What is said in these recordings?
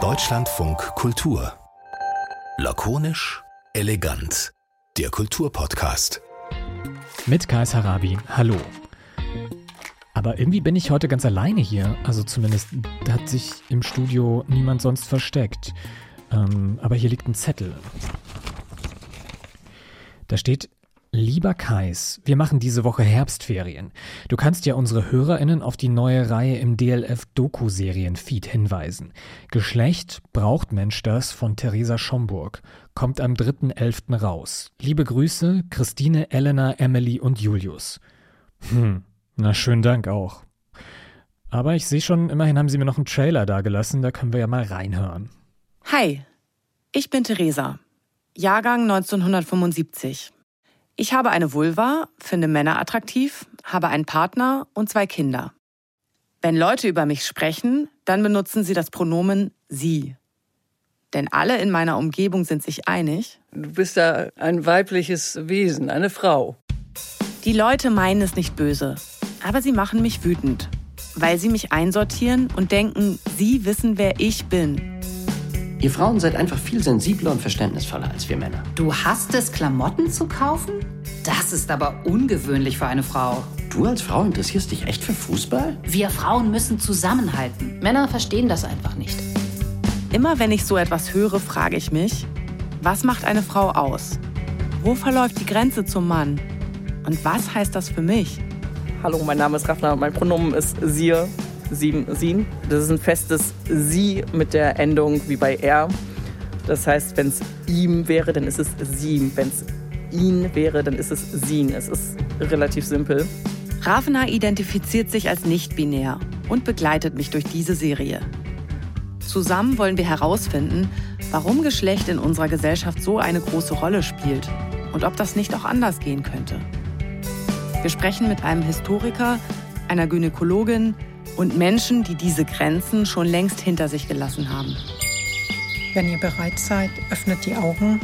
Deutschlandfunk Kultur. Lakonisch, elegant. Der Kulturpodcast. Mit Kais Harabi. Hallo. Aber irgendwie bin ich heute ganz alleine hier. Also zumindest hat sich im Studio niemand sonst versteckt. Ähm, aber hier liegt ein Zettel. Da steht Lieber Kais, wir machen diese Woche Herbstferien. Du kannst ja unsere HörerInnen auf die neue Reihe im DLF-Doku-Serien-Feed hinweisen. Geschlecht braucht Mensch das von Theresa Schomburg. Kommt am 3.11. raus. Liebe Grüße, Christine, Elena, Emily und Julius. Hm, na schönen Dank auch. Aber ich sehe schon, immerhin haben sie mir noch einen Trailer dagelassen, da können wir ja mal reinhören. Hi, ich bin Theresa. Jahrgang 1975. Ich habe eine Vulva, finde Männer attraktiv, habe einen Partner und zwei Kinder. Wenn Leute über mich sprechen, dann benutzen sie das Pronomen sie. Denn alle in meiner Umgebung sind sich einig. Du bist da ein weibliches Wesen, eine Frau. Die Leute meinen es nicht böse, aber sie machen mich wütend, weil sie mich einsortieren und denken, sie wissen, wer ich bin. Ihr Frauen seid einfach viel sensibler und verständnisvoller als wir Männer. Du hast es, Klamotten zu kaufen? Das ist aber ungewöhnlich für eine Frau. Du als Frau interessierst dich echt für Fußball? Wir Frauen müssen zusammenhalten. Männer verstehen das einfach nicht. Immer wenn ich so etwas höre, frage ich mich, was macht eine Frau aus? Wo verläuft die Grenze zum Mann? Und was heißt das für mich? Hallo, mein Name ist Raffner, mein Pronomen ist Sie sieben, sin. Das ist ein festes sie mit der Endung wie bei er. Das heißt, wenn es ihm wäre, dann ist es sie. Wenn es ihn wäre, dann ist es sin. Es ist relativ simpel. Ravena identifiziert sich als nicht-binär und begleitet mich durch diese Serie. Zusammen wollen wir herausfinden, warum Geschlecht in unserer Gesellschaft so eine große Rolle spielt und ob das nicht auch anders gehen könnte. Wir sprechen mit einem Historiker, einer Gynäkologin, und Menschen, die diese Grenzen schon längst hinter sich gelassen haben. Wenn ihr bereit seid, öffnet die Augen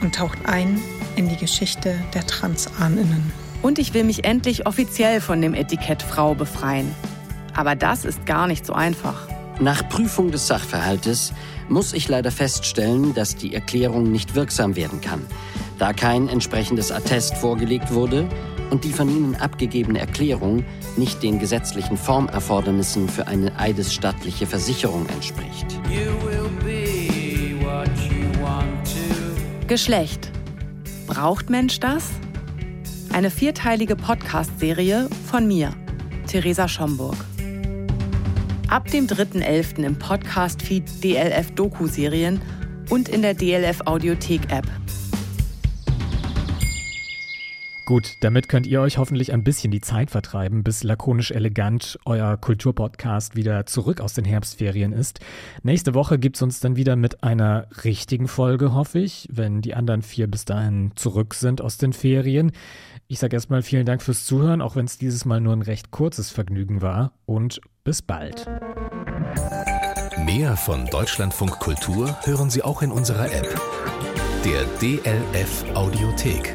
und taucht ein in die Geschichte der Transahneninnen. Und ich will mich endlich offiziell von dem Etikett Frau befreien. Aber das ist gar nicht so einfach. Nach Prüfung des Sachverhaltes muss ich leider feststellen, dass die Erklärung nicht wirksam werden kann, da kein entsprechendes Attest vorgelegt wurde und die von Ihnen abgegebene Erklärung nicht den gesetzlichen Formerfordernissen für eine eidesstattliche Versicherung entspricht. Geschlecht. Braucht Mensch das? Eine vierteilige Podcast-Serie von mir, Theresa Schomburg. Ab dem 3.11. im Podcast-Feed DLF Doku-Serien und in der DLF Audiothek-App. Gut, damit könnt ihr euch hoffentlich ein bisschen die Zeit vertreiben, bis lakonisch elegant euer Kulturpodcast wieder zurück aus den Herbstferien ist. Nächste Woche gibt's uns dann wieder mit einer richtigen Folge, hoffe ich, wenn die anderen vier bis dahin zurück sind aus den Ferien. Ich sage erstmal vielen Dank fürs Zuhören, auch wenn es dieses Mal nur ein recht kurzes Vergnügen war und bis bald. Mehr von Deutschlandfunk Kultur hören Sie auch in unserer App, der DLF Audiothek.